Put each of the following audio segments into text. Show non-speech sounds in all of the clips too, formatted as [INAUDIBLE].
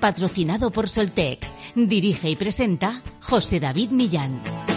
Patrocinado por Soltec. Dirige y presenta José David Millán.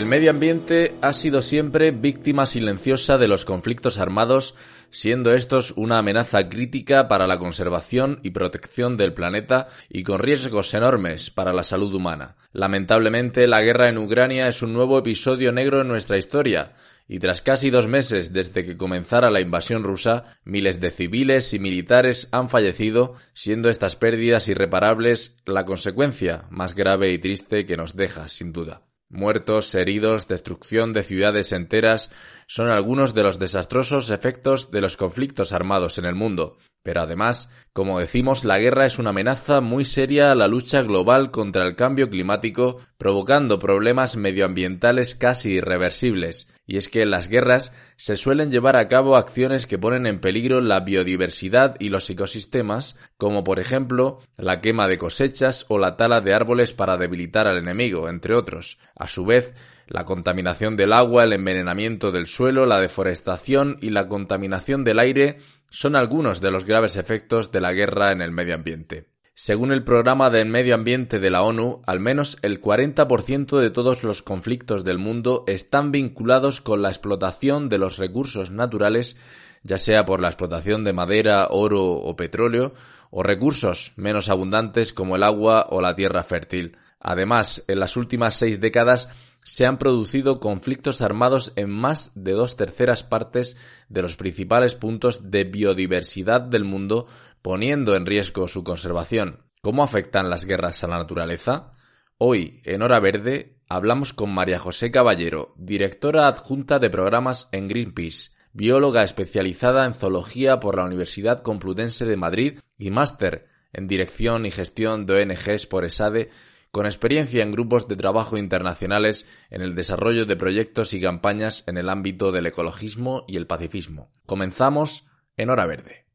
El medio ambiente ha sido siempre víctima silenciosa de los conflictos armados, siendo estos una amenaza crítica para la conservación y protección del planeta y con riesgos enormes para la salud humana. Lamentablemente, la guerra en Ucrania es un nuevo episodio negro en nuestra historia, y tras casi dos meses desde que comenzara la invasión rusa, miles de civiles y militares han fallecido, siendo estas pérdidas irreparables la consecuencia más grave y triste que nos deja, sin duda. Muertos, heridos, destrucción de ciudades enteras son algunos de los desastrosos efectos de los conflictos armados en el mundo. Pero además, como decimos, la guerra es una amenaza muy seria a la lucha global contra el cambio climático, provocando problemas medioambientales casi irreversibles. Y es que en las guerras se suelen llevar a cabo acciones que ponen en peligro la biodiversidad y los ecosistemas, como por ejemplo la quema de cosechas o la tala de árboles para debilitar al enemigo, entre otros. A su vez, la contaminación del agua, el envenenamiento del suelo, la deforestación y la contaminación del aire son algunos de los graves efectos de la guerra en el medio ambiente. Según el programa del medio ambiente de la ONU, al menos el 40% de todos los conflictos del mundo están vinculados con la explotación de los recursos naturales, ya sea por la explotación de madera, oro o petróleo, o recursos menos abundantes como el agua o la tierra fértil. Además, en las últimas seis décadas se han producido conflictos armados en más de dos terceras partes de los principales puntos de biodiversidad del mundo, poniendo en riesgo su conservación. ¿Cómo afectan las guerras a la naturaleza? Hoy, en Hora Verde, hablamos con María José Caballero, directora adjunta de programas en Greenpeace, bióloga especializada en zoología por la Universidad Complutense de Madrid y máster en dirección y gestión de ONGs por ESADE con experiencia en grupos de trabajo internacionales en el desarrollo de proyectos y campañas en el ámbito del ecologismo y el pacifismo. Comenzamos en Hora Verde.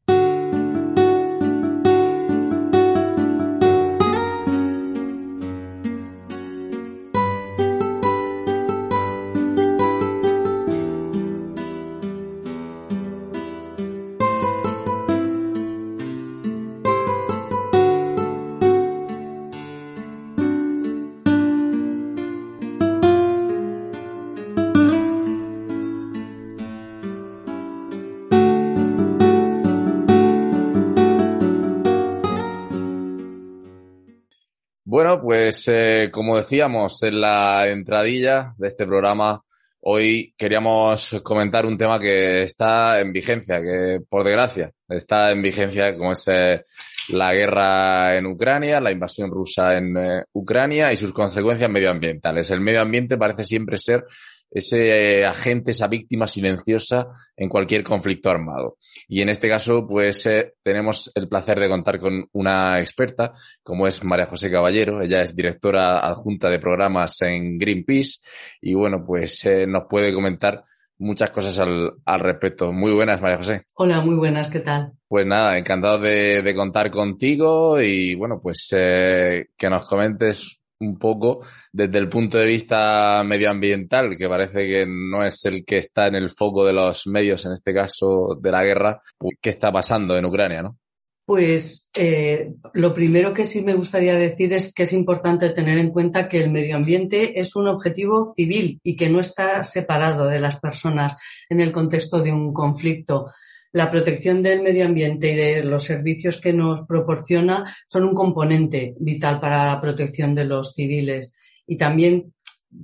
Pues eh, como decíamos en la entradilla de este programa, hoy queríamos comentar un tema que está en vigencia, que por desgracia está en vigencia, como es eh, la guerra en Ucrania, la invasión rusa en eh, Ucrania y sus consecuencias medioambientales. El medio ambiente parece siempre ser ese agente, esa víctima silenciosa en cualquier conflicto armado. Y en este caso, pues eh, tenemos el placer de contar con una experta, como es María José Caballero. Ella es directora adjunta de programas en Greenpeace y bueno, pues eh, nos puede comentar muchas cosas al, al, respecto. Muy buenas, María José. Hola, muy buenas, ¿qué tal? Pues nada, encantado de, de contar contigo y bueno, pues eh, que nos comentes un poco desde el punto de vista medioambiental, que parece que no es el que está en el foco de los medios, en este caso de la guerra, pues, qué está pasando en Ucrania, ¿no? Pues eh, lo primero que sí me gustaría decir es que es importante tener en cuenta que el medio ambiente es un objetivo civil y que no está separado de las personas en el contexto de un conflicto. La protección del medio ambiente y de los servicios que nos proporciona son un componente vital para la protección de los civiles. Y también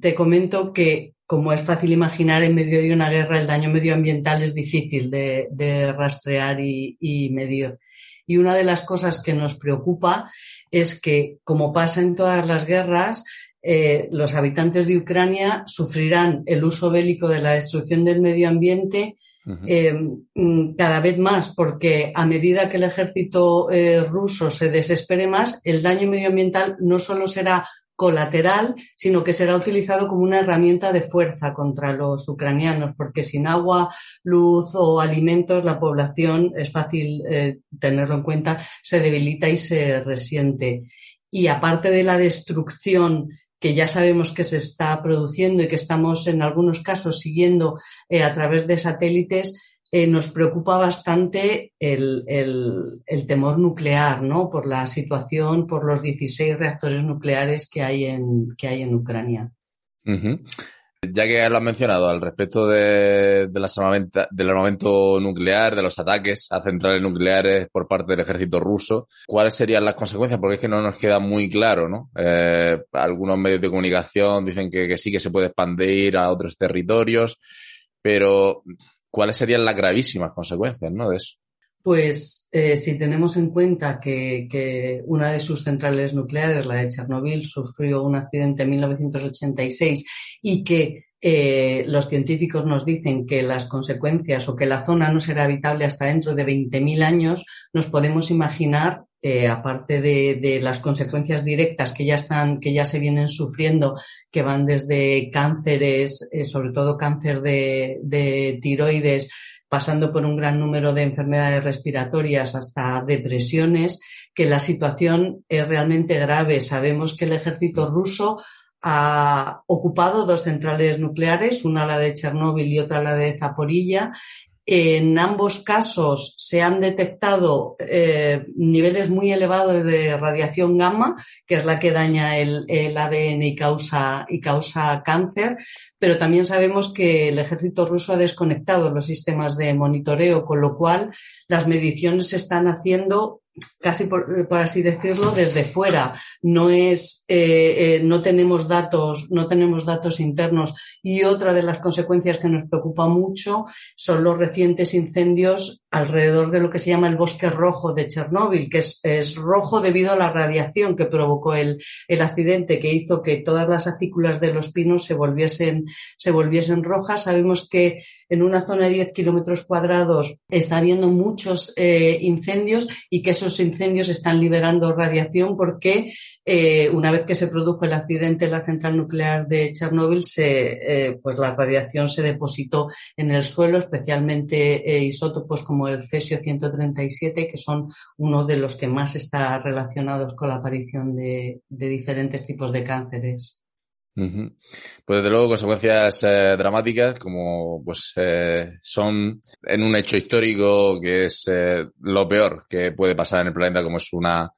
te comento que, como es fácil imaginar, en medio de una guerra el daño medioambiental es difícil de, rastrear y medir. Y una de las cosas que nos preocupa es que, como pasa en todas las guerras, eh, los habitantes de Ucrania sufrirán el uso bélico de la destrucción del medio ambiente eh, mm, cada vez más, porque a medida que el ejército eh, ruso se desespere más, el daño medioambiental no solo será colateral, sino que será utilizado como una herramienta de fuerza contra los ucranianos, porque sin agua, luz o alimentos la población, es fácil eh, tenerlo en cuenta, se debilita y se resiente. Y aparte de la destrucción que ya sabemos que se está produciendo y que estamos en algunos casos siguiendo eh, a través de satélites, eh, nos preocupa bastante el, temor nuclear, ¿no? Por la situación, por los 16 reactores nucleares que hay en, que hay en Ucrania. Ya que lo has mencionado al respecto de, del armamento nuclear, de los ataques a centrales nucleares por parte del ejército ruso, ¿cuáles serían las consecuencias? Porque es que no nos queda muy claro, ¿no? Eh, algunos medios de comunicación dicen que, que sí que se puede expandir a otros territorios, pero ¿cuáles serían las gravísimas consecuencias ¿no? de eso? Pues eh, si tenemos en cuenta que, una de sus centrales nucleares, la de Chernobyl, sufrió un accidente en 1986 y que eh, los científicos nos dicen que las consecuencias o que la zona no será habitable hasta dentro de 20.000 años, nos podemos imaginar eh, aparte de, las consecuencias directas que ya están, que ya se vienen sufriendo, que van desde cánceres, sobre todo cáncer de, tiroides, pasando por un gran número de enfermedades respiratorias hasta depresiones, que la situación es realmente grave. Sabemos que el ejército ruso ha ocupado dos centrales nucleares, una la de Chernóbil y otra la de Zaporilla, en ambos casos se han detectado eh, niveles muy elevados de radiación gamma, que es la que daña el, ADN y causa, y causa cáncer, pero también sabemos que el ejército ruso ha desconectado los sistemas de monitoreo, con lo cual las mediciones se están haciendo casi por, así decirlo, desde fuera. No es, eh, eh, no tenemos datos, no tenemos datos internos. Y otra de las consecuencias que nos preocupa mucho son los recientes incendios alrededor de lo que se llama el bosque rojo de Chernóbil, que es, es rojo debido a la radiación que provocó el, el, accidente, que hizo que todas las acículas de los pinos se volviesen, se volviesen rojas. Sabemos que en una zona de 10 kilómetros cuadrados está habiendo muchos eh, incendios y que esos incendios están liberando radiación porque eh, una vez que se produjo el accidente en la central nuclear de Chernóbil, se, eh, pues la radiación se depositó en el suelo, especialmente isótopos como el cesio 137, que son uno de los que más está relacionados con la aparición de diferentes tipos de cánceres. Pues desde luego consecuencias eh, dramáticas como pues eh, son en un hecho histórico que es eh, lo peor que puede pasar en el planeta como es una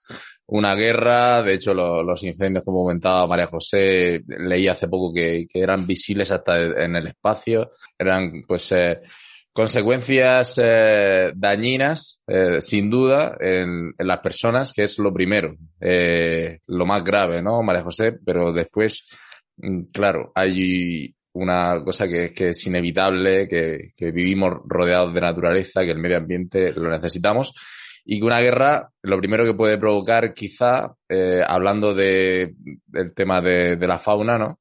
una guerra, de hecho los incendios como comentaba María José, leí hace poco que, que eran visibles hasta en el espacio, eran pues consecuencias dañinas sin duda en, en, las personas que es lo primero, lo más grave, ¿no María José? Pero después claro, hay una cosa que, que es inevitable, que, que, vivimos rodeados de naturaleza, que el medio ambiente lo necesitamos y que una guerra lo primero que puede provocar quizá, eh, hablando de, del tema de, de, la fauna, ¿no?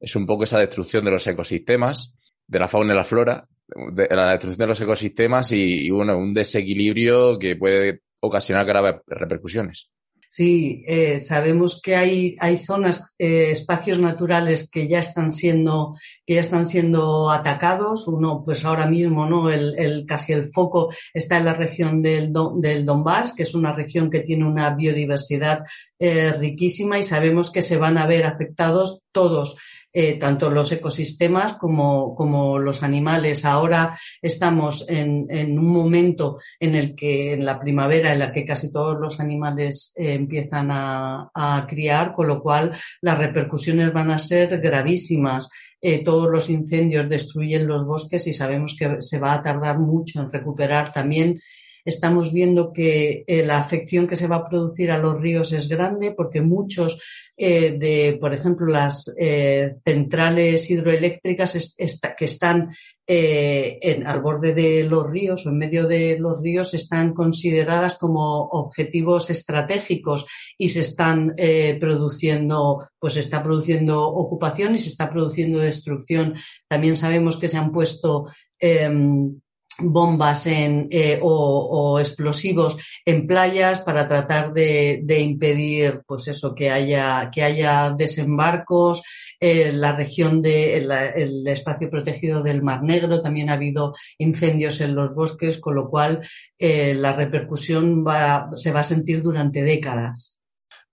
Es un poco esa destrucción de los ecosistemas, de la fauna y la flora, de, la destrucción de los ecosistemas y, y bueno, un desequilibrio que puede ocasionar graves repercusiones. Sí, eh, sabemos que hay, hay zonas, eh, espacios naturales que ya están siendo, que ya están siendo atacados. Uno, pues ahora mismo, ¿no? El, el casi el foco está en la región del, del Donbass, que es una región que tiene una biodiversidad eh, riquísima y sabemos que se van a ver afectados todos eh, tanto los ecosistemas como, como, los animales. Ahora estamos en, en, un momento en el que, en la primavera, en la que casi todos los animales eh, empiezan a, a, criar, con lo cual las repercusiones van a ser gravísimas. Eh, todos los incendios destruyen los bosques y sabemos que se va a tardar mucho en recuperar también estamos viendo que eh, la afección que se va a producir a los ríos es grande porque muchos eh, de, por ejemplo, las eh, centrales hidroeléctricas que están al borde de los ríos o en medio de los ríos están consideradas como objetivos estratégicos y se están produciendo, pues se está produciendo ocupación y se está produciendo destrucción. También sabemos que se han puesto em, bombas en, eh, o, explosivos en playas para tratar de, de, impedir pues eso que haya que haya desembarcos. En la región de el espacio protegido del Mar Negro también ha habido incendios en los bosques con lo cual eh, la repercusión va, se va a sentir durante décadas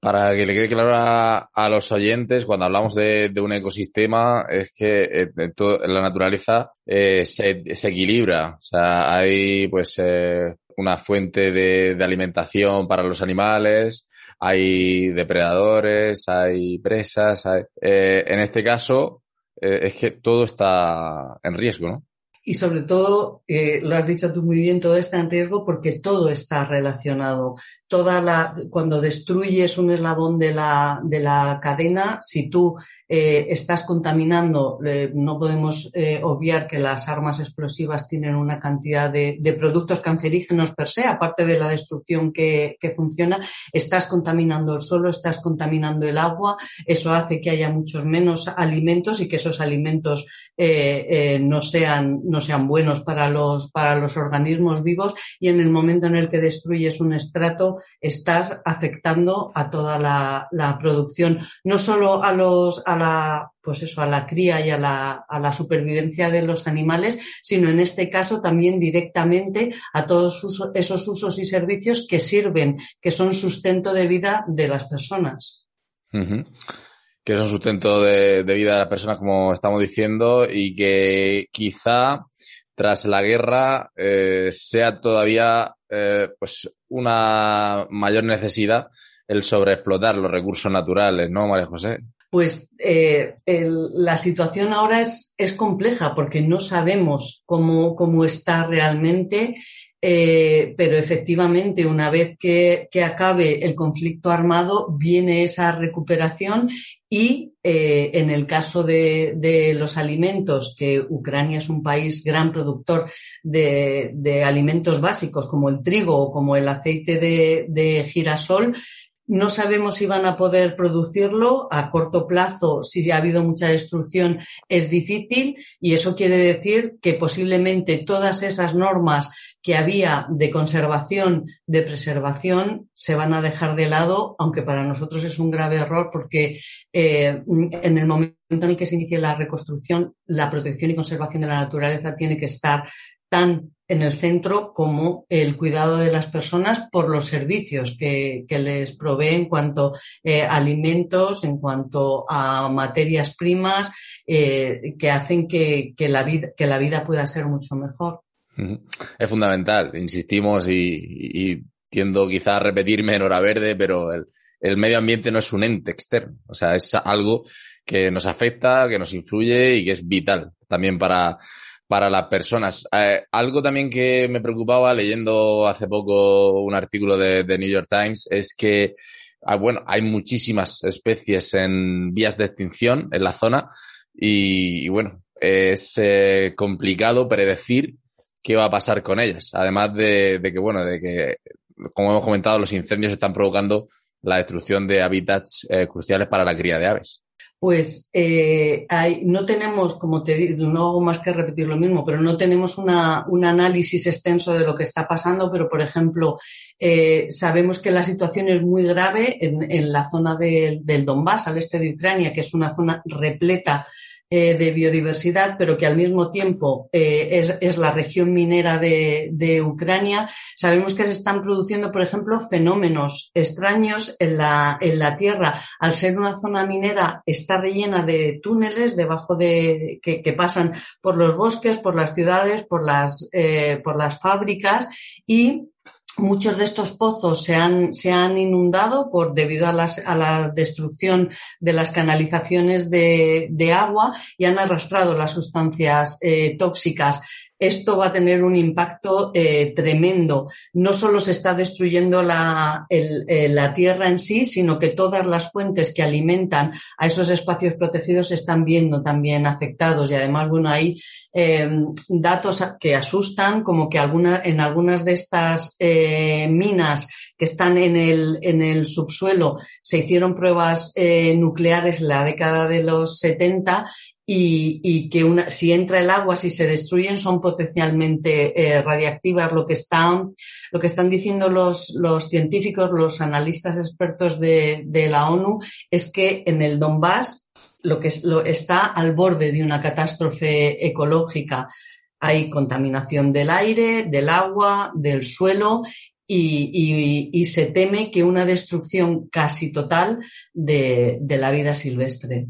para que le quede claro a, los oyentes, cuando hablamos de, un ecosistema, es que eh, la naturaleza eh, se, equilibra. O sea, hay pues eh, una fuente de, alimentación para los animales, hay depredadores, hay presas. en este caso, es que todo está en riesgo, ¿no? y sobre todo, lo has dicho tú muy bien, todo está en riesgo porque todo está relacionado. Toda la, cuando destruyes un eslabón de la, de la cadena, si tú eh, estás contaminando, eh, no podemos eh, obviar que las armas explosivas tienen una cantidad de, de productos cancerígenos per se, aparte de la destrucción que, que, funciona, estás contaminando el suelo, estás contaminando el agua, eso hace que haya muchos menos alimentos y que esos alimentos no sean no sean buenos para los, para los organismos vivos. Y en el momento en el que destruyes un estrato estás afectando a toda la, producción, no solo a los, a la, pues eso, a la cría y a la, a la supervivencia de los animales, sino en este caso también directamente a todos esos usos y servicios que sirven, que son sustento de vida de las personas. Que es un sustento de, vida de las personas, como estamos diciendo, y que quizá tras la guerra eh, sea todavía eh, pues una mayor necesidad el sobreexplotar los recursos naturales, ¿no, María José? Pues eh, la situación ahora es, es compleja porque no sabemos cómo, cómo está realmente eh, pero efectivamente, una vez que, que, acabe el conflicto armado, viene esa recuperación y eh, en el caso de, de, los alimentos, que Ucrania es un país gran productor de, de alimentos básicos como el trigo o como el aceite de, de girasol, no sabemos si van a poder producirlo. A corto plazo, si ha habido mucha destrucción, es difícil y eso quiere decir que posiblemente todas esas normas que había de conservación, de preservación, se van a dejar de lado, aunque para nosotros es un grave error porque eh, en el momento en el que se inicie la reconstrucción, la protección y conservación de la naturaleza tiene que estar tan en el centro como el cuidado de las personas por los servicios que, que les provee en cuanto a eh, alimentos, en cuanto a materias primas, eh, que hacen que, que, la vida, que la vida pueda ser mucho mejor. Es fundamental, insistimos y, y tiendo quizá a repetirme en hora verde, pero el, el medio ambiente no es un ente externo, o sea, es algo que nos afecta, que nos influye y que es vital también para, para las personas. Eh, algo también que me preocupaba leyendo hace poco un artículo de, New York Times es que, ah, bueno, hay muchísimas especies en vías de extinción en la zona y, bueno, es eh, complicado predecir qué va a pasar con ellas. Además de, que, bueno, de que, como hemos comentado, los incendios están provocando la destrucción de hábitats eh, cruciales para la cría de aves pues eh, hay, no tenemos, como te digo, no hago más que repetir lo mismo, pero no tenemos una, un análisis extenso de lo que está pasando, pero por ejemplo, eh, sabemos que la situación es muy grave en, en la zona de, del Donbass, al este de Ucrania, que es una zona repleta eh, de biodiversidad, pero que al mismo tiempo eh, es, es, la región minera de, de, Ucrania. Sabemos que se están produciendo, por ejemplo, fenómenos extraños en la, en la tierra. Al ser una zona minera, está rellena de túneles debajo de que, pasan por los bosques, por las ciudades, por las, eh, por las fábricas y Muchos de estos pozos se han, se han inundado por, debido a, las, a, la destrucción de las canalizaciones de, de, agua y han arrastrado las sustancias eh, tóxicas esto va a tener un impacto eh, tremendo. No solo se está destruyendo la, el, eh, la, tierra en sí, sino que todas las fuentes que alimentan a esos espacios protegidos se están viendo también afectados. Y además, bueno, hay eh, datos que asustan, como que alguna, en algunas de estas eh, minas que están en el, en el subsuelo se hicieron pruebas eh, nucleares en la década de los 70 y, y, que una, si entra el agua, si se destruyen, son potencialmente eh, radiactivas. Lo que están, lo que están diciendo los, los científicos, los analistas expertos de, de, la ONU, es que en el Donbass lo que es, lo, está al borde de una catástrofe ecológica. Hay contaminación del aire, del agua, del suelo y, y, y, se teme que una destrucción casi total de, de la vida silvestre.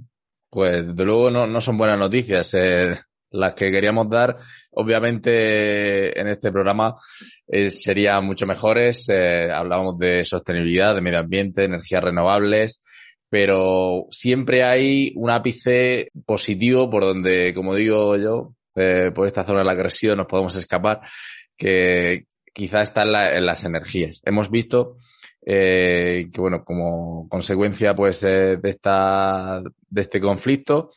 Pues de luego no, no son buenas noticias eh, las que queríamos dar. Obviamente en este programa eh, serían mucho mejores. Eh, hablábamos de sostenibilidad, de medio ambiente, energías renovables, pero siempre hay un ápice positivo por donde, como digo yo, eh, por esta zona de la agresión nos podemos escapar, que quizá está en, la, en las energías. Hemos visto eh, que bueno, como consecuencia pues de esta, de este conflicto,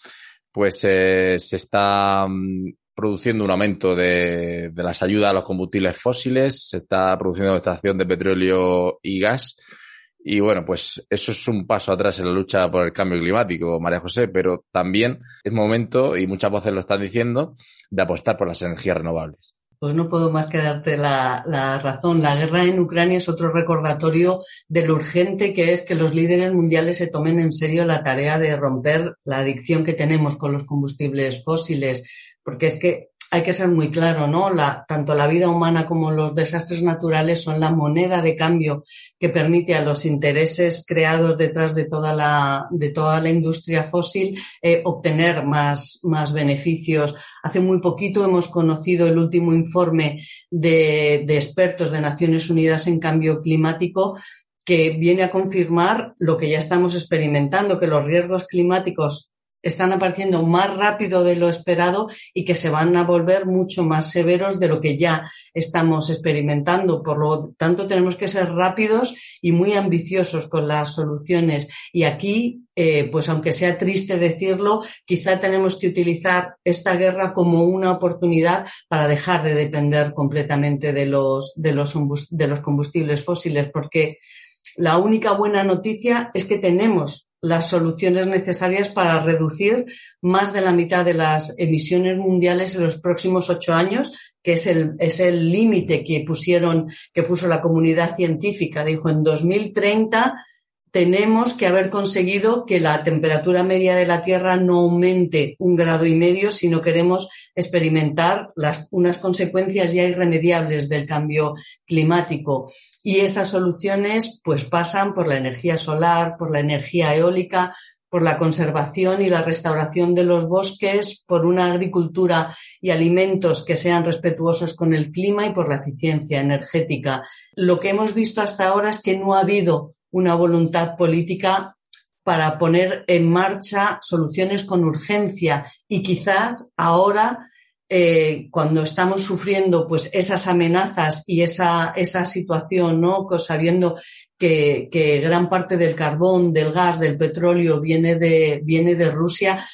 pues eh, se está mm, produciendo un aumento de, de, las ayudas a los combustibles fósiles, se está produciendo extracción de petróleo y gas. Y bueno, pues eso es un paso atrás en la lucha por el cambio climático, María José, pero también es momento, y muchas voces lo están diciendo, de apostar por las energías renovables. Pues no puedo más que darte la, la, razón. La guerra en Ucrania es otro recordatorio de lo urgente que es que los líderes mundiales se tomen en serio la tarea de romper la adicción que tenemos con los combustibles fósiles, porque es que hay que ser muy claro, ¿no? La, tanto la vida humana como los desastres naturales son la moneda de cambio que permite a los intereses creados detrás de toda la, de toda la industria fósil eh, obtener más, más beneficios. Hace muy poquito hemos conocido el último informe de, de expertos de Naciones Unidas en cambio climático que viene a confirmar lo que ya estamos experimentando, que los riesgos climáticos están apareciendo más rápido de lo esperado y que se van a volver mucho más severos de lo que ya estamos experimentando. Por lo tanto, tenemos que ser rápidos y muy ambiciosos con las soluciones. Y aquí, eh, pues aunque sea triste decirlo, quizá tenemos que utilizar esta guerra como una oportunidad para dejar de depender completamente de los, de los, de los combustibles fósiles, porque la única buena noticia es que tenemos las soluciones necesarias para reducir más de la mitad de las emisiones mundiales en los próximos ocho años, que es el, es el límite que pusieron, que puso la comunidad científica. Dijo en 2030 tenemos que haber conseguido que la temperatura media de la Tierra no aumente un grado y medio si no queremos experimentar las, unas consecuencias ya irremediables del cambio climático. Y esas soluciones pues pasan por la energía solar, por la energía eólica, por la conservación y la restauración de los bosques, por una agricultura y alimentos que sean respetuosos con el clima y por la eficiencia energética. Lo que hemos visto hasta ahora es que no ha habido una voluntad política para poner en marcha soluciones con urgencia y quizás ahora eh, cuando estamos sufriendo pues esas amenazas y esa, esa situación, ¿no? Sabiendo que, que, gran parte del carbón, del gas, del petróleo viene de, viene de Rusia,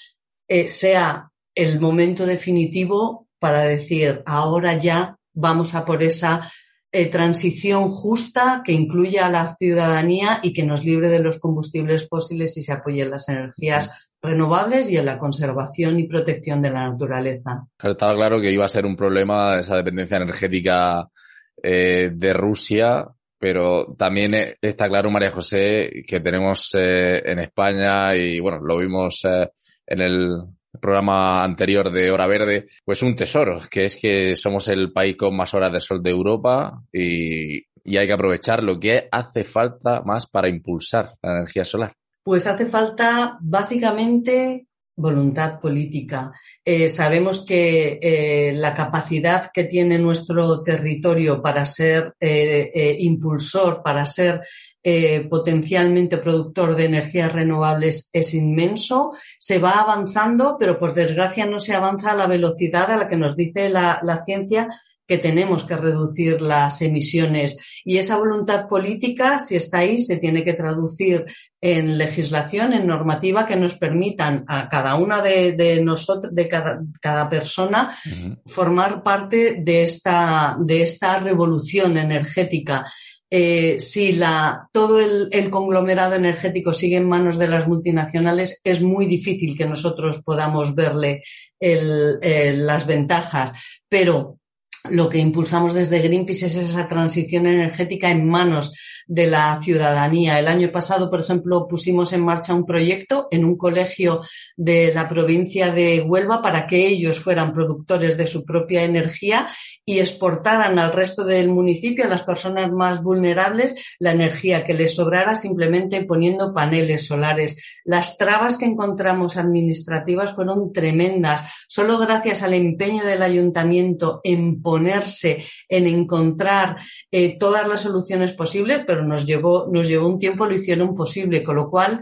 eh, sea el momento definitivo para decir ahora ya vamos a por esa eh, transición justa que incluya a la ciudadanía y que nos libre de los combustibles fósiles y se apoye en las energías renovables y en la conservación y protección de la naturaleza. estaba claro que iba a ser un problema esa dependencia energética eh, de Rusia, pero también eh, está claro, María José, que tenemos en España y bueno, lo vimos en el programa anterior de Hora Verde, pues un tesoro, que es que somos el país con más horas de sol de Europa y, y hay que aprovechar lo que hace falta más para impulsar la energía solar. Pues hace falta básicamente voluntad política. Eh, sabemos que eh, la capacidad que tiene nuestro territorio para ser eh, eh impulsor, para ser eh, potencialmente productor de energías renovables es inmenso. Se va avanzando, pero por desgracia no se avanza a la velocidad a la que nos dice la, la ciencia que tenemos que reducir las emisiones. Y esa voluntad política, si está ahí, se tiene que traducir en legislación, en normativa que nos permitan a cada una de, de nosotros, de cada, cada persona, uh -huh. formar parte de esta, de esta revolución energética. Eh, si la, todo el, el, conglomerado energético sigue en manos de las multinacionales, es muy difícil que nosotros podamos verle el, el, las ventajas. Pero lo que impulsamos desde Greenpeace es esa transición energética en manos de la ciudadanía. El año pasado, por ejemplo, pusimos en marcha un proyecto en un colegio de la provincia de Huelva para que ellos fueran productores de su propia energía y exportaran al resto del municipio, a las personas más vulnerables, la energía que les sobrara simplemente poniendo paneles solares. Las trabas que encontramos administrativas fueron tremendas. Solo gracias al empeño del ayuntamiento en ponerse, en encontrar eh, todas las soluciones posibles, pero nos llevó, nos llevó un tiempo, lo hicieron posible, con lo cual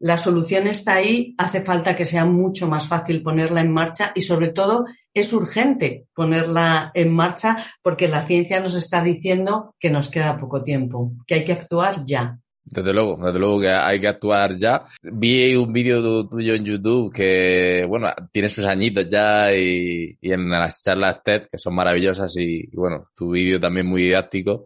la solución está ahí, hace falta que sea mucho más fácil ponerla en marcha y sobre todo es urgente ponerla en marcha porque la ciencia nos está diciendo que nos queda poco tiempo, que hay que actuar ya. Desde luego, desde luego que hay que actuar ya. Vi un vídeo tuyo en YouTube que, bueno, tiene sus añitos ya y, en las charlas TED, que son maravillosas y, y bueno, tu vídeo también muy didáctico,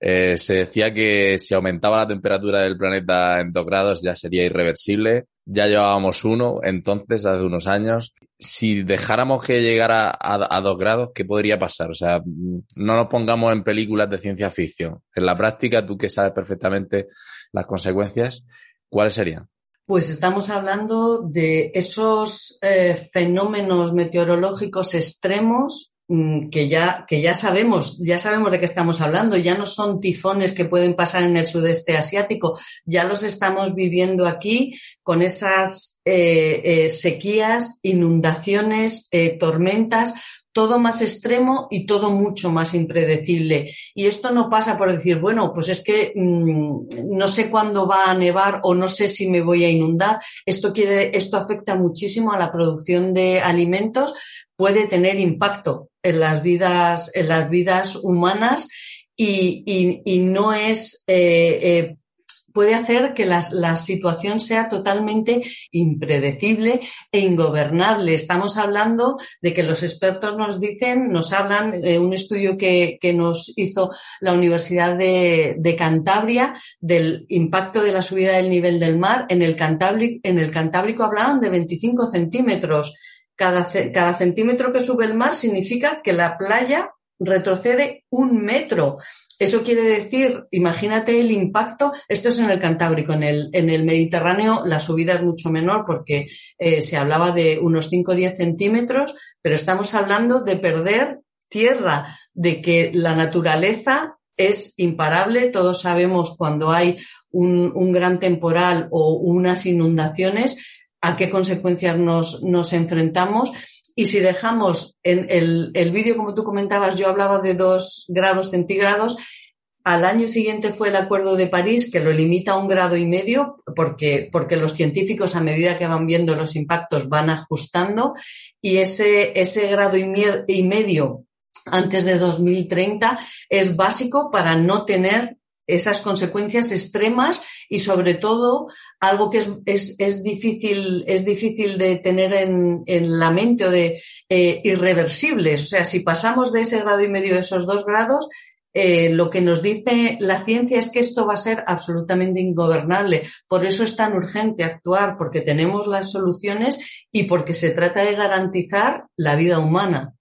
eh, se decía que si aumentaba la temperatura del planeta en dos grados ya sería irreversible. Ya llevábamos uno entonces, hace unos años. Si dejáramos que llegara a, dos grados, ¿qué podría pasar? O sea, no nos pongamos en películas de ciencia ficción. En la práctica, tú que sabes perfectamente las consecuencias, ¿cuáles serían? Pues estamos hablando de esos eh, fenómenos meteorológicos extremos que ya, que ya sabemos, ya sabemos de qué estamos hablando, ya no son tifones que pueden pasar en el sudeste asiático, ya los estamos viviendo aquí con esas eh, eh, sequías, inundaciones, eh, tormentas, todo más extremo y todo mucho más impredecible. Y esto no pasa por decir, bueno, pues es que mmm, no sé cuándo va a nevar o no sé si me voy a inundar. Esto quiere, esto afecta muchísimo a la producción de alimentos, puede tener impacto en las vidas, en las vidas humanas y, y, no es eh, eh, puede hacer que la, la, situación sea totalmente impredecible e ingobernable. Estamos hablando de que los expertos nos dicen, nos hablan, de un estudio que, que nos hizo la Universidad de, de, Cantabria del impacto de la subida del nivel del mar. En el Cantábrico, en el Cantábrico hablaban de 25 centímetros. Cada, cada centímetro que sube el mar significa que la playa retrocede un metro. Eso quiere decir, imagínate el impacto, esto es en el Cantábrico, en el, en el Mediterráneo la subida es mucho menor porque eh, se hablaba de unos 5 o 10 centímetros, pero estamos hablando de perder tierra, de que la naturaleza es imparable. Todos sabemos cuando hay un, un gran temporal o unas inundaciones a qué consecuencias nos, nos enfrentamos. Y si dejamos en el, el vídeo, como tú comentabas, yo hablaba de dos grados centígrados, al año siguiente fue el Acuerdo de París, que lo limita a un grado y medio, porque, porque los científicos, a medida que van viendo los impactos, van ajustando, y ese, ese grado y, y medio antes de 2030 es básico para no tener esas consecuencias extremas y sobre todo algo que es, es, es difícil, es difícil de tener en, en la mente o de eh, irreversibles. O sea, si pasamos de ese grado y medio de esos dos grados, eh, lo que nos dice la ciencia es que esto va a ser absolutamente ingobernable. Por eso es tan urgente actuar, porque tenemos las soluciones y porque se trata de garantizar la vida humana.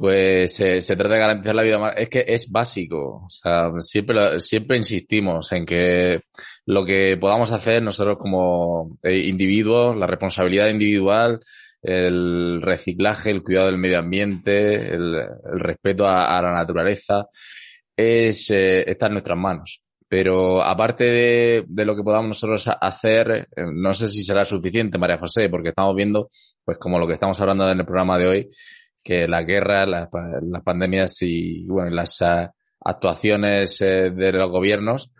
Pues se trata de garantizar la vida más. Es que es básico. O sea, siempre, siempre insistimos en que lo que podamos hacer nosotros como eh, individuos, la responsabilidad individual, el reciclaje, el cuidado del medio ambiente, el, respeto a, la naturaleza, es, eh, está en nuestras manos. Pero aparte de, de, lo que podamos nosotros hacer, eh, no sé si será suficiente, María José, porque estamos viendo, pues como lo que estamos hablando en el programa de hoy, que la guerra, las, pandemias y bueno, las uh, actuaciones uh, de los gobiernos,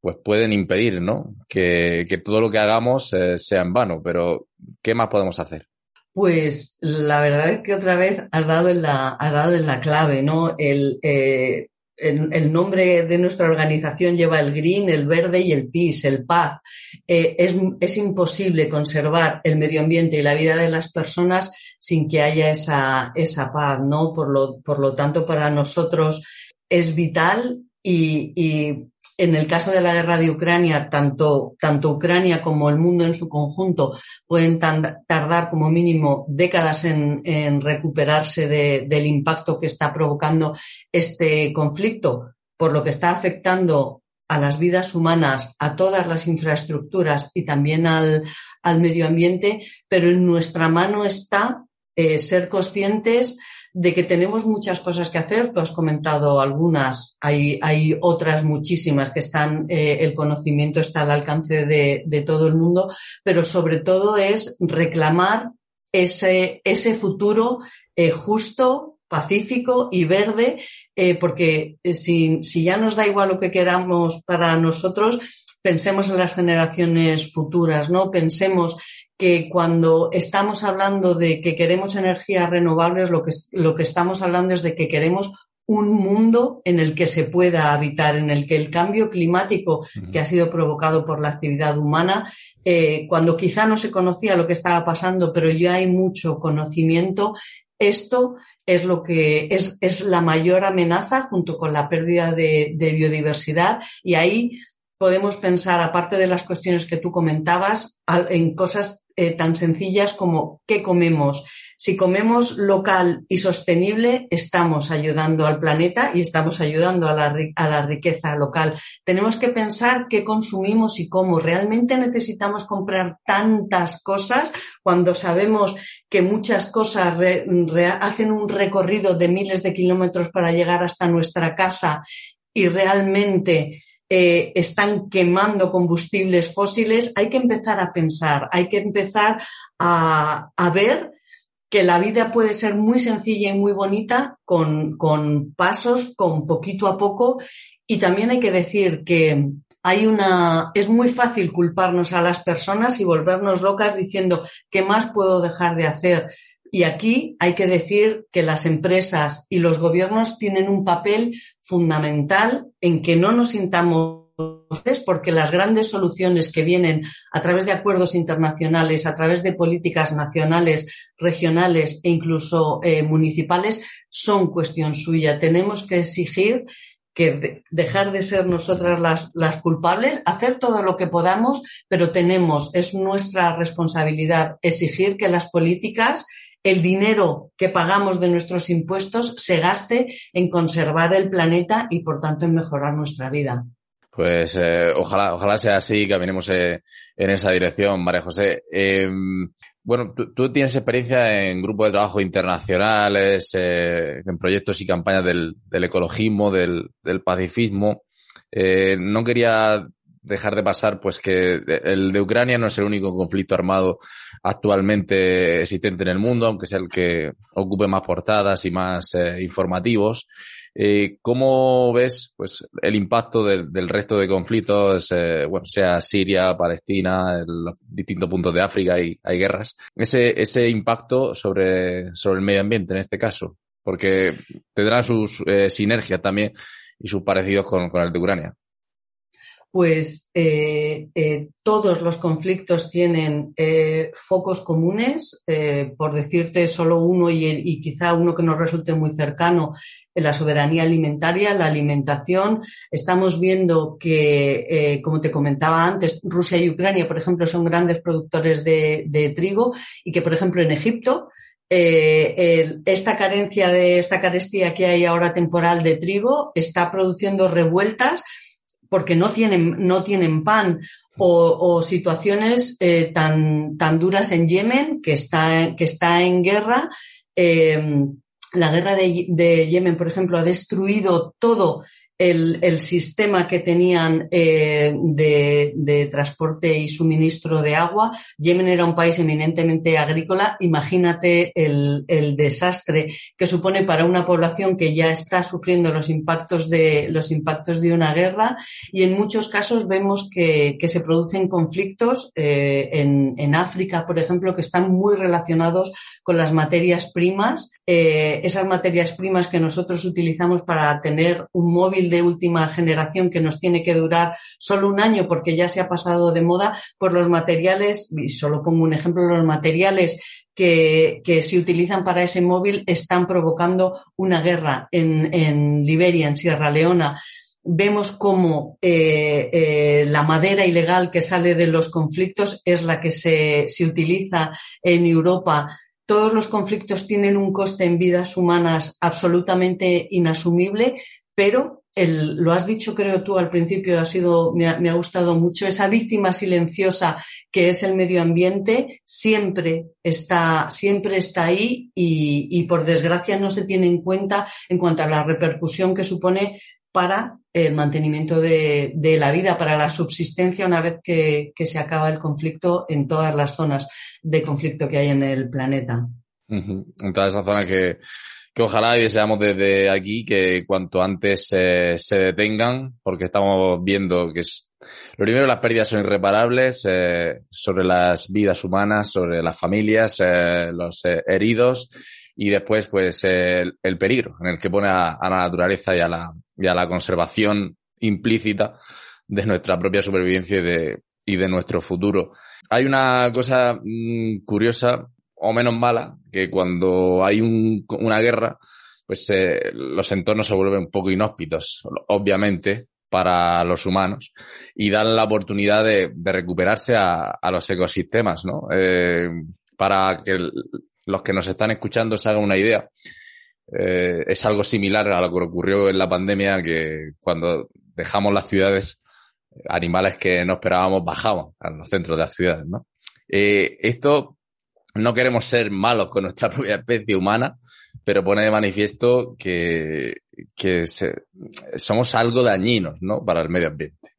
pues pueden impedir, ¿no? Que, todo lo que hagamos uh, sea en vano. Pero, ¿qué más podemos hacer? Pues la verdad es que otra vez has dado en la, dado en la clave, ¿no? El, eh, el, el, nombre de nuestra organización lleva el green, el verde y el peace, el paz. Eh, es, es, imposible conservar el medio ambiente y la vida de las personas sin que haya esa, esa paz, ¿no? Por lo, por lo tanto, para nosotros es vital y, en el caso de la guerra de Ucrania, tanto, tanto Ucrania como el mundo en su conjunto pueden tardar como mínimo décadas en, recuperarse de, del impacto que está provocando este conflicto, por lo que está afectando a las vidas humanas, a todas las infraestructuras y también al, al medio ambiente, pero en nuestra mano está eh, ser conscientes de que tenemos muchas cosas que hacer. Tú has comentado algunas, hay, hay otras muchísimas que están, eh, el conocimiento está al alcance de, de, todo el mundo, pero sobre todo es reclamar ese, ese futuro eh, justo, pacífico y verde, eh, porque eh, si, si ya nos da igual lo que queramos para nosotros, pensemos en las generaciones futuras, ¿no? Pensemos que cuando estamos hablando de que queremos energías renovables, lo que, lo que estamos hablando es de que queremos un mundo en el que se pueda habitar, en el que el cambio climático que ha sido provocado por la actividad humana, eh, cuando quizá no se conocía lo que estaba pasando, pero ya hay mucho conocimiento, esto es lo que es, es la mayor amenaza junto con la pérdida de, de biodiversidad y ahí podemos pensar, aparte de las cuestiones que tú comentabas, en cosas eh, tan sencillas como qué comemos. Si comemos local y sostenible, estamos ayudando al planeta y estamos ayudando a la, a la riqueza local. Tenemos que pensar qué consumimos y cómo. ¿Realmente necesitamos comprar tantas cosas cuando sabemos que muchas cosas hacen un recorrido de miles de kilómetros para llegar hasta nuestra casa y realmente están quemando combustibles fósiles, hay que empezar a pensar, hay que empezar a, a ver que la vida puede ser muy sencilla y muy bonita con, con pasos, con poquito a poco. Y también hay que decir que hay una, es muy fácil culparnos a las personas y volvernos locas diciendo qué más puedo dejar de hacer. Y aquí hay que decir que las empresas y los gobiernos tienen un papel fundamental en que no nos sintamos porque las grandes soluciones que vienen a través de acuerdos internacionales, a través de políticas nacionales, regionales e incluso eh, municipales son cuestión suya. Tenemos que exigir que de, dejar de ser nosotras las, culpables, hacer todo lo que podamos, pero tenemos, es nuestra responsabilidad exigir que las políticas el dinero que pagamos de nuestros impuestos se gaste en conservar el planeta y, por tanto, en mejorar nuestra vida. Pues eh, ojalá, ojalá sea así, caminemos eh, en esa dirección, María José. Eh, bueno, tú, tienes experiencia en grupos de trabajo internacionales, eh, en proyectos y campañas del, del ecologismo, del, del pacifismo. Eh, no quería dejar de pasar pues que el de Ucrania no es el único conflicto armado actualmente existente en el mundo, aunque sea el que ocupe más portadas y más eh, informativos. Eh, ¿Cómo ves pues, el impacto del, resto de conflictos, eh, bueno, sea Siria, Palestina, los distintos puntos de África y hay guerras? Ese, ese impacto sobre, sobre el medio ambiente en este caso, porque tendrán sus eh, sinergias también y sus parecidos con el de Ucrania pues eh, eh, todos los conflictos tienen eh, focos comunes, por decirte solo uno y, quizá uno que nos resulte muy cercano, la soberanía alimentaria, la alimentación. Estamos viendo que, como te comentaba antes, Rusia y Ucrania, por ejemplo, son grandes productores de, trigo y que, por ejemplo, en Egipto, esta carencia de esta carestía que hay ahora temporal de trigo está produciendo revueltas porque no tienen, no tienen pan o, situaciones eh, tan, tan duras en Yemen, que está, que está en guerra. Eh, la guerra de, de, Yemen, por ejemplo, ha destruido todo el, sistema que tenían eh, de, transporte y suministro de agua. Yemen era un país eminentemente agrícola. Imagínate el, desastre que supone para una población que ya está sufriendo los impactos de, los impactos de una guerra. Y en muchos casos vemos que, se producen conflictos eh, en, África, por ejemplo, que están muy relacionados con las materias primas eh, esas materias primas que nosotros utilizamos para tener un móvil de última generación que nos tiene que durar solo un año porque ya se ha pasado de moda por los materiales, y solo pongo un ejemplo, los materiales que, se utilizan para ese móvil están provocando una guerra en, Liberia, en Sierra Leona. Vemos cómo eh, eh, la madera ilegal que sale de los conflictos es la que se, se utiliza en Europa. Todos los conflictos tienen un coste en vidas humanas absolutamente inasumible, pero lo has dicho creo tú al principio, ha sido, me ha, gustado mucho, esa víctima silenciosa que es el medio ambiente siempre está, siempre está ahí y, y por desgracia no se tiene en cuenta en cuanto a la repercusión que supone para el mantenimiento de, la vida, para la subsistencia una vez que, se acaba el conflicto en todas las zonas de conflicto que hay en el planeta. En todas esas zonas que, ojalá y deseamos desde aquí que cuanto antes se detengan, porque estamos viendo que es, lo primero, las pérdidas son irreparables eh, sobre las vidas humanas, sobre las familias, eh, los eh, heridos y después, pues, el, peligro en el que pone a, a la naturaleza y a la, y a la conservación implícita de nuestra propia supervivencia y de, y de nuestro futuro. Hay una cosa mm, curiosa o menos mala, que cuando hay un, una guerra, pues eh, los entornos se vuelven un poco inhóspitos, obviamente, para los humanos y dan la oportunidad de, recuperarse a, a, los ecosistemas, ¿no? Eh, para que los que nos están escuchando se hagan una idea. Eh, es algo similar a lo que ocurrió en la pandemia, que cuando dejamos las ciudades, animales que no esperábamos bajaban a los centros de las ciudades, ¿no? Eh, esto no queremos ser malos con nuestra [LAUGHS] propia especie humana, pero pone de manifiesto que, que somos algo dañinos, ¿no? Para el medio ambiente.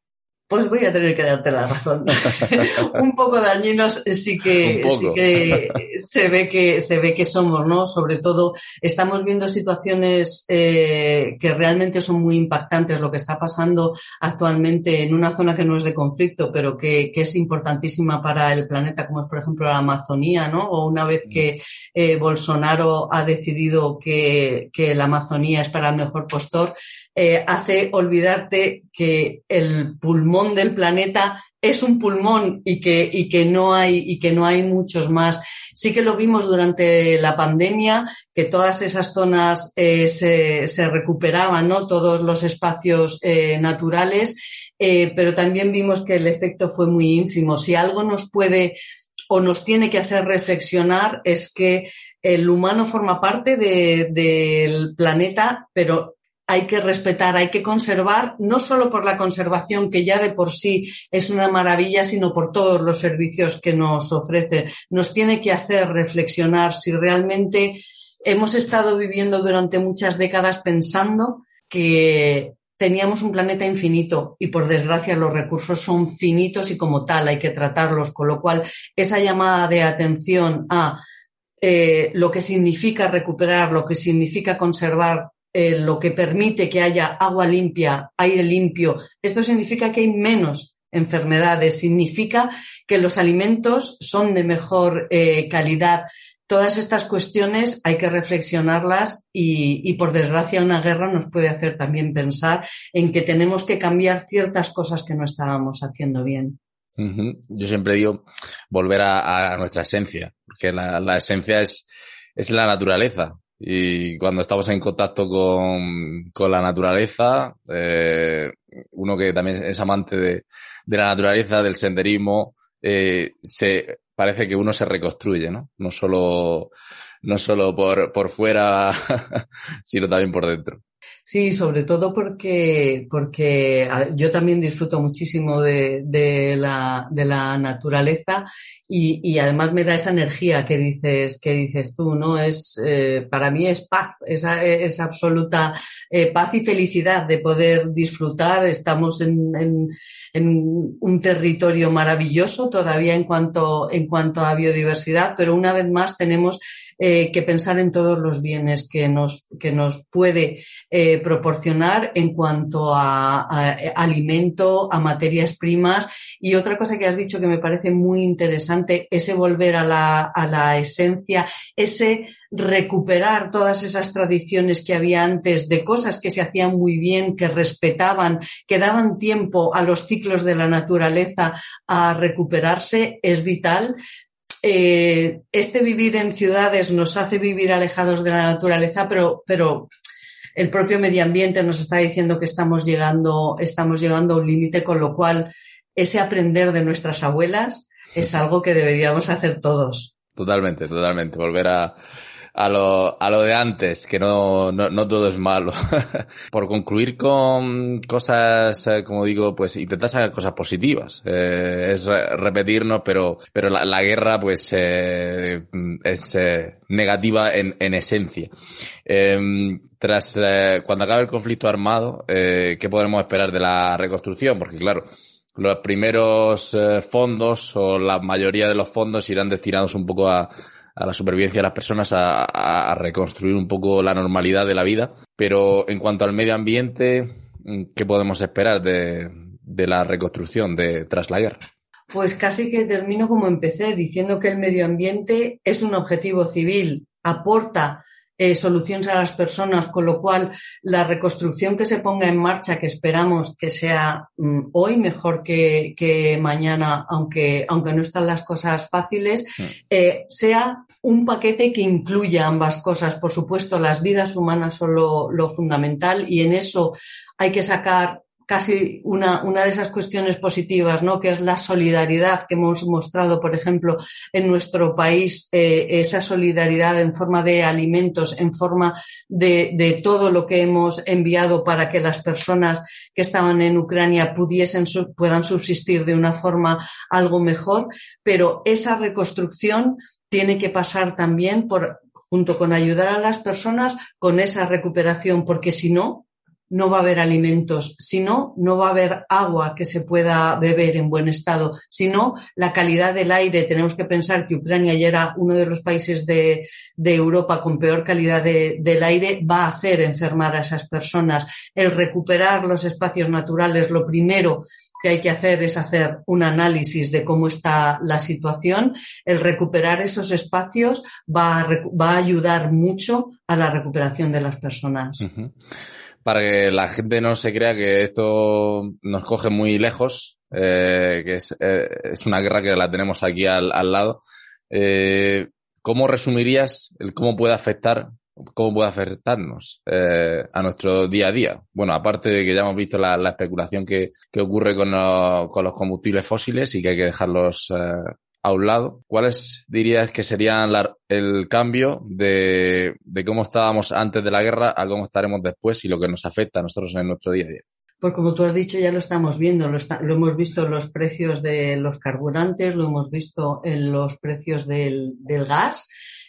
Pues voy a tener que darte la razón. [LAUGHS] un poco dañinos sí que, sí que se ve que se ve que somos, ¿no? Sobre todo estamos viendo situaciones eh, que realmente son muy impactantes. Lo que está pasando actualmente en una zona que no es de conflicto, pero que, que es importantísima para el planeta, como es por ejemplo la Amazonía, ¿no? O una vez que eh, Bolsonaro ha decidido que, que la Amazonía es para el mejor postor, eh, hace olvidarte que el pulmón del planeta es un pulmón y que, y que no hay, y que no hay muchos más. Sí que lo vimos durante la pandemia, que todas esas zonas eh, se, se, recuperaban, ¿no? Todos los espacios eh, naturales, eh, pero también vimos que el efecto fue muy ínfimo. Si algo nos puede o nos tiene que hacer reflexionar es que el humano forma parte de, del planeta, pero hay que respetar, hay que conservar, no solo por la conservación, que ya de por sí es una maravilla, sino por todos los servicios que nos ofrece. Nos tiene que hacer reflexionar si realmente hemos estado viviendo durante muchas décadas pensando que teníamos un planeta infinito y por desgracia los recursos son finitos y como tal hay que tratarlos, con lo cual esa llamada de atención a eh, lo que significa recuperar, lo que significa conservar eh, lo que permite que haya agua limpia, aire limpio. Esto significa que hay menos enfermedades, significa que los alimentos son de mejor eh, calidad. Todas estas cuestiones hay que reflexionarlas y, por desgracia una guerra nos puede hacer también pensar en que tenemos que cambiar ciertas cosas que no estábamos haciendo bien. Yo siempre digo volver a, nuestra esencia, porque la, esencia es, es la naturaleza. Y cuando estamos en contacto con, con la naturaleza, eh, uno que también es amante de, de la naturaleza, del senderismo, eh, se parece que uno se reconstruye, ¿no? No solo, no solo por, por fuera, [LAUGHS] sino también por dentro. Sí, sobre todo porque, porque yo también disfruto muchísimo de, de, la, de la naturaleza y, y, además me da esa energía que dices, que dices tú, ¿no? Es, eh, para mí es paz, es, es absoluta eh, paz y felicidad de poder disfrutar. Estamos en, en, en, un territorio maravilloso todavía en cuanto, en cuanto a biodiversidad, pero una vez más tenemos eh, que pensar en todos los bienes que nos, que nos puede eh, proporcionar en cuanto a, a, alimento, a materias primas. Y otra cosa que has dicho que me parece muy interesante, ese volver a la, a la esencia, ese recuperar todas esas tradiciones que había antes de cosas que se hacían muy bien, que respetaban, que daban tiempo a los ciclos de la naturaleza a recuperarse, es vital eh, este vivir en ciudades nos hace vivir alejados de la naturaleza, pero, pero el propio medio ambiente nos está diciendo que estamos llegando, estamos llegando a un límite, con lo cual ese aprender de nuestras abuelas es [LAUGHS] algo que deberíamos hacer todos. Totalmente, totalmente. Volver a, a lo, a lo de antes, que no, no, no todo es malo. [LAUGHS] Por concluir con cosas, eh, como digo, pues intentar sacar cosas positivas. Eh, es repetirnos, pero, pero la, la guerra, pues, eh, es eh, negativa en, en esencia. Em, tras, eh, cuando acabe el conflicto armado, ¿qué podremos esperar de la reconstrucción? Porque claro, los primeros fondos o la mayoría de los fondos irán destinados un poco a, a la supervivencia de las personas, a, a, reconstruir un poco la normalidad de la vida. Pero en cuanto al medio ambiente, ¿qué podemos esperar de, de la reconstrucción de tras la guerra? Pues casi que termino como empecé, diciendo que el medio ambiente es un objetivo civil, aporta eh, soluciones a las personas, con lo cual la reconstrucción que se ponga en marcha, que esperamos que sea mm, hoy mejor que, que, mañana, aunque, aunque no están las cosas fáciles, eh, sea un paquete que incluya ambas cosas. Por supuesto, las vidas humanas son lo, lo fundamental y en eso hay que sacar casi una, una de esas cuestiones positivas, ¿no? Que es la solidaridad que hemos mostrado, por ejemplo, en nuestro país, eh, esa solidaridad en forma de alimentos, en forma de, de, todo lo que hemos enviado para que las personas que estaban en Ucrania pudiesen, puedan subsistir de una forma algo mejor, pero esa reconstrucción tiene que pasar también por, junto con ayudar a las personas con esa recuperación, porque si no, no va a haber alimentos, si no, no va a haber agua que se pueda beber en buen estado, si no, la calidad del aire, tenemos que pensar que Ucrania ya era uno de los países de, Europa con peor calidad de, del aire, va a hacer enfermar a esas personas. El recuperar los espacios naturales, lo primero que hay que hacer es hacer un análisis de cómo está la situación. El recuperar esos espacios va a, ayudar mucho a la recuperación de las personas. Para que la gente no se crea que esto nos coge muy lejos, eh, que es, eh, es, una guerra que la tenemos aquí al, al lado. Eh, ¿Cómo resumirías el cómo puede afectar, cómo puede afectarnos eh, a nuestro día a día? Bueno, aparte de que ya hemos visto la, la especulación que, que ocurre con, lo, con, los combustibles fósiles y que hay que dejarlos eh, a un lado, ¿cuáles dirías que serían el cambio de, cómo estábamos antes de la guerra a cómo estaremos después y lo que nos afecta a nosotros en nuestro día a día? Pues como tú has dicho, ya lo estamos viendo, lo, está, lo hemos visto en los precios de los carburantes, lo hemos visto en los precios del gas.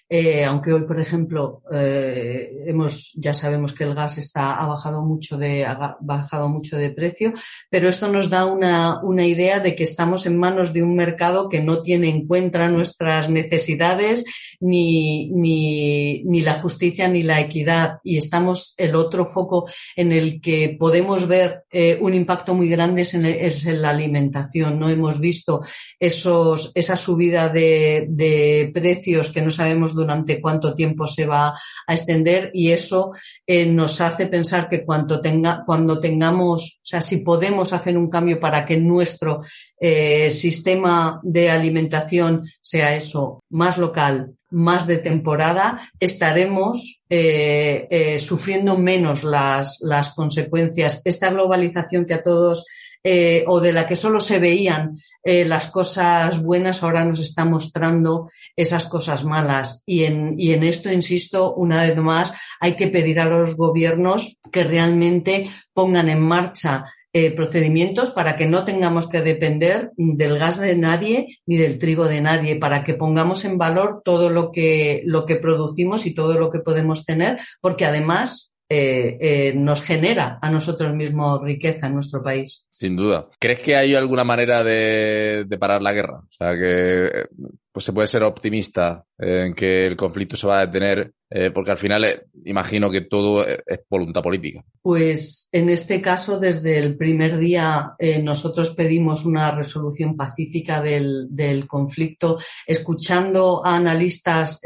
Eh, aunque hoy, por ejemplo, eh, hemos, ya sabemos que el gas está, ha bajado mucho de, ha bajado mucho de precio, pero esto nos da una, una idea de que estamos en manos de un mercado que no tiene en cuenta nuestras necesidades, ni, ni, ni la justicia, ni la equidad. Y estamos, el otro foco en el que podemos ver eh, un impacto muy grande es en, la alimentación. No hemos visto esos, esa subida de precios que no sabemos durante cuánto tiempo se va a extender y eso eh, nos hace pensar que cuando, tenga, cuando tengamos, o sea, si podemos hacer un cambio para que nuestro eh, sistema de alimentación sea eso, más local, más de temporada, estaremos eh, sufriendo menos las, las consecuencias. Esta globalización que a todos eh, o de la que solo se veían eh, las cosas buenas, ahora nos está mostrando esas cosas malas. Y en, y en esto, insisto, una vez más, hay que pedir a los gobiernos que realmente pongan en marcha eh, procedimientos para que no tengamos que depender del gas de nadie ni del trigo de nadie, para que pongamos en valor todo lo que, lo que producimos y todo lo que podemos tener, porque además eh, eh, nos genera a nosotros mismos riqueza en nuestro país. Sin duda. ¿Crees que hay alguna manera de, parar la guerra? O sea, que pues se puede ser optimista en que el conflicto se va a detener, eh, porque al final imagino que todo es voluntad política. Pues en este caso, desde el primer día, nosotros pedimos una resolución pacífica del, del conflicto, escuchando a analistas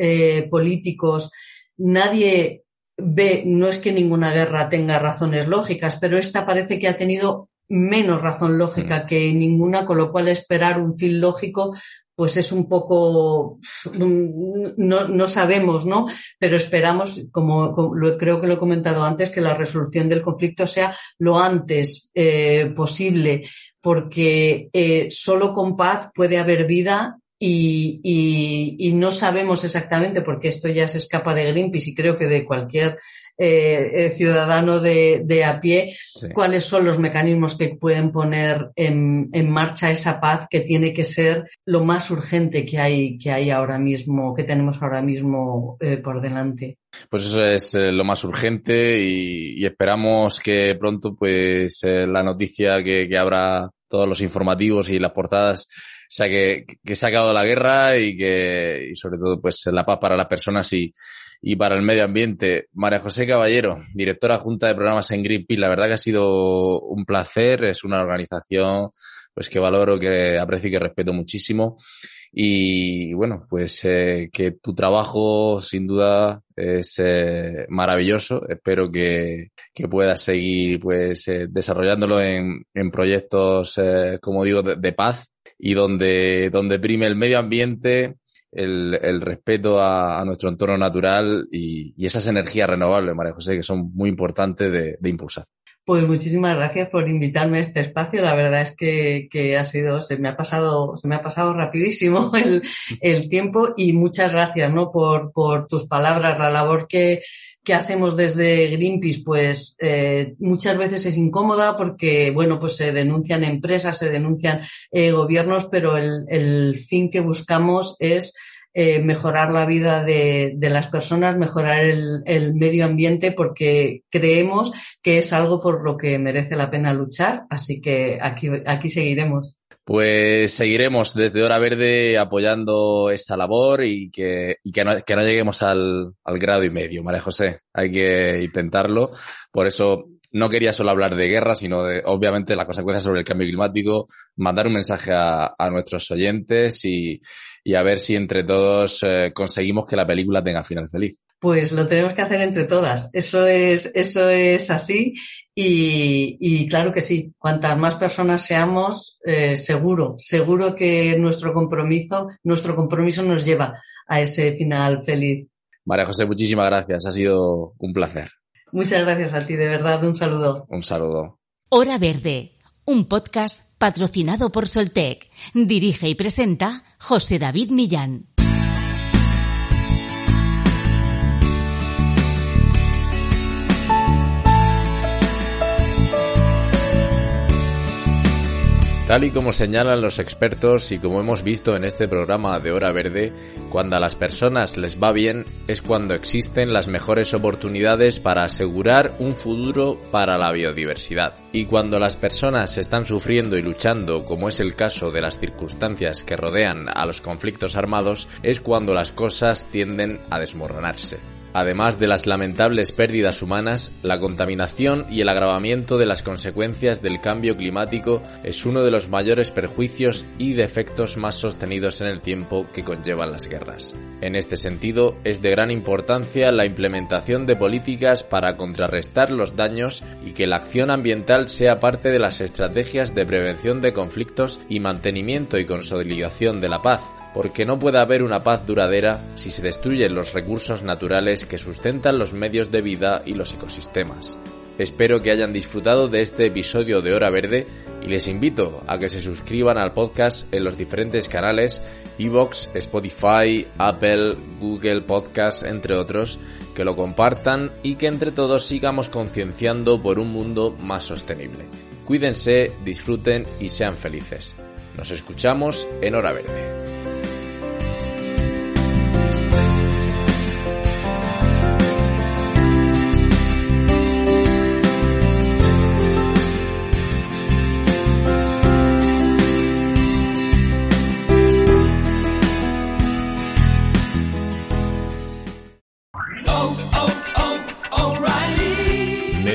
políticos. Nadie ve, no es que ninguna guerra tenga razones lógicas, pero esta parece que ha tenido menos razón lógica mm. que ninguna, con lo cual esperar un fin lógico pues es un poco, no, no sabemos, ¿no? Pero esperamos, como, creo que lo he comentado antes, que la resolución del conflicto sea lo antes eh, posible, porque eh, solo con paz puede haber vida y, no sabemos exactamente, porque esto ya se escapa de Greenpeace y creo que de cualquier eh, eh, ciudadano de, a pie, cuáles son los mecanismos que pueden poner en, marcha esa paz que tiene que ser lo más urgente que hay, que hay ahora mismo, que tenemos ahora mismo eh, por delante. Pues eso es lo más urgente y, esperamos que pronto pues la noticia que, que abra todos los informativos y las portadas sea, que, que se ha acabado la guerra y que, y sobre todo, pues la paz para las personas y, y para el medio ambiente. María José Caballero, directora junta de programas en Greenpeace, la verdad que ha sido un placer, es una organización pues que valoro, que aprecio y que respeto muchísimo. Y bueno, pues eh, que tu trabajo sin duda es eh, maravilloso. Espero que, que puedas seguir pues eh, desarrollándolo en, en proyectos, eh, como digo, de, paz y donde, donde prime el medio ambiente, el, el respeto a, nuestro entorno natural y, y, esas energías renovables, María José, que son muy importantes de, de, impulsar. Pues muchísimas gracias por invitarme a este espacio. La verdad es que, que, ha sido, se me ha pasado, se me ha pasado rapidísimo [LAUGHS] el, el tiempo y muchas gracias, ¿no? Por, por tus palabras, la labor que, que hacemos desde Greenpeace, pues eh, muchas veces es incómoda porque, bueno, pues se denuncian empresas, se denuncian eh, gobiernos, pero el, el, fin que buscamos es eh, mejorar la vida de, de, las personas, mejorar el, el medio ambiente, porque creemos que es algo por lo que merece la pena luchar. Así que aquí, aquí seguiremos. Pues seguiremos desde Hora Verde apoyando esta labor y que, y que, no, lleguemos al, al grado y medio, María José. Hay que intentarlo. Por eso no quería solo hablar de guerra, sino de, obviamente, las consecuencias sobre el cambio climático, mandar un mensaje a, a nuestros oyentes y, y, a ver si entre todos eh, conseguimos que la película tenga final feliz. Pues lo tenemos que hacer entre todas. Eso es, eso es así. Y, y claro que sí, cuantas más personas seamos, eh, seguro, seguro que nuestro compromiso, nuestro compromiso nos lleva a ese final feliz. María José, muchísimas gracias. Ha sido un placer. Muchas gracias a ti, de verdad. Un saludo. Un saludo. Hora Verde, un podcast patrocinado por Soltec. Dirige y presenta José David Millán. Tal y como señalan los expertos y como hemos visto en este programa de Hora Verde, cuando a las personas les va bien es cuando existen las mejores oportunidades para asegurar un futuro para la biodiversidad. Y cuando las personas están sufriendo y luchando, como es el caso de las circunstancias que rodean a los conflictos armados, es cuando las cosas tienden a desmoronarse. Además de las lamentables pérdidas humanas, la contaminación y el agravamiento de las consecuencias del cambio climático es uno de los mayores perjuicios y defectos más sostenidos en el tiempo que conllevan las guerras. En este sentido, es de gran importancia la implementación de políticas para contrarrestar los daños y que la acción ambiental sea parte de las estrategias de prevención de conflictos y mantenimiento y consolidación de la paz, porque no puede haber una paz duradera si se destruyen los recursos naturales que sustentan los medios de vida y los ecosistemas. Espero que hayan disfrutado de este episodio de Hora Verde y les invito a que se suscriban al podcast en los diferentes canales Evox, Spotify, Apple, Google Podcast, entre otros, que lo compartan y que entre todos sigamos concienciando por un mundo más sostenible. Cuídense, disfruten y sean felices. Nos escuchamos en Hora Verde.